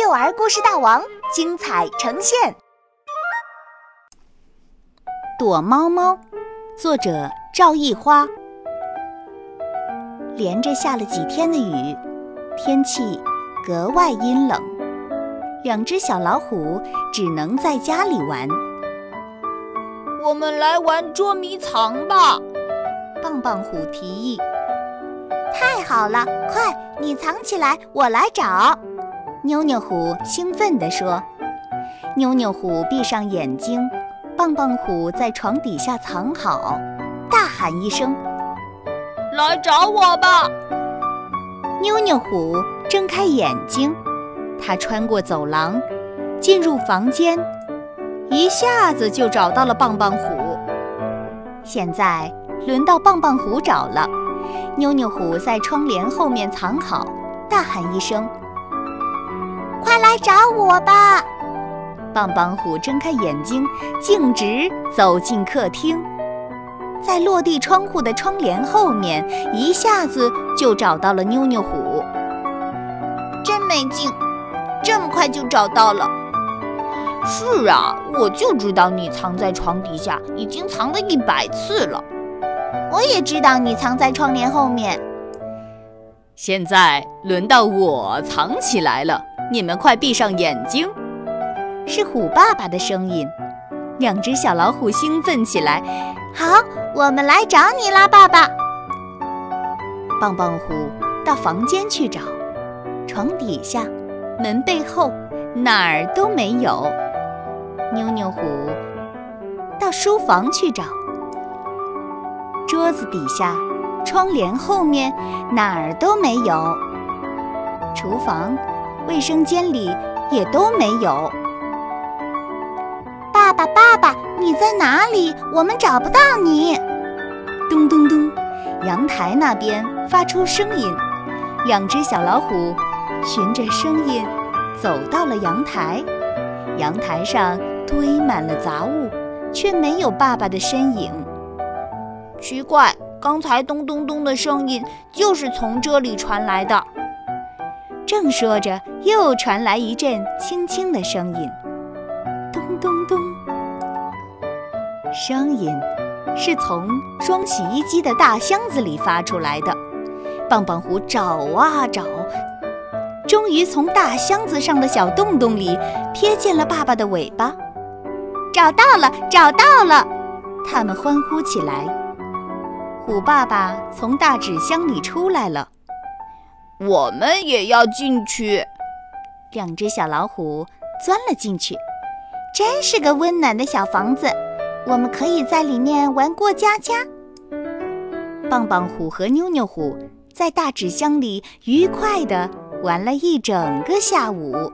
幼儿故事大王精彩呈现。躲猫猫，作者赵一花。连着下了几天的雨，天气格外阴冷，两只小老虎只能在家里玩。我们来玩捉迷藏吧，棒棒虎提议。太好了，快，你藏起来，我来找。妞妞虎兴奋地说：“妞妞虎闭上眼睛，棒棒虎在床底下藏好，大喊一声：‘来找我吧！’妞妞虎睁开眼睛，它穿过走廊，进入房间，一下子就找到了棒棒虎。现在轮到棒棒虎找了，妞妞虎在窗帘后面藏好，大喊一声。”来找我吧！棒棒虎睁开眼睛，径直走进客厅，在落地窗户的窗帘后面，一下子就找到了妞妞虎。真没劲，这么快就找到了。是啊，我就知道你藏在床底下，已经藏了一百次了。我也知道你藏在窗帘后面。现在轮到我藏起来了。你们快闭上眼睛！是虎爸爸的声音。两只小老虎兴奋起来。好，我们来找你啦，爸爸！棒棒虎到房间去找，床底下、门背后哪儿都没有。妞妞虎到书房去找，桌子底下、窗帘后面哪儿都没有。厨房。卫生间里也都没有。爸爸，爸爸，你在哪里？我们找不到你。咚咚咚，阳台那边发出声音。两只小老虎循着声音走到了阳台。阳台上堆满了杂物，却没有爸爸的身影。奇怪，刚才咚咚咚的声音就是从这里传来的。正说着，又传来一阵轻轻的声音，咚咚咚。声音是从装洗衣机的大箱子里发出来的。棒棒虎找啊找，终于从大箱子上的小洞洞里瞥见了爸爸的尾巴。找到了，找到了！他们欢呼起来。虎爸爸从大纸箱里出来了。我们也要进去。两只小老虎钻了进去，真是个温暖的小房子。我们可以在里面玩过家家。棒棒虎和妞妞虎在大纸箱里愉快地玩了一整个下午。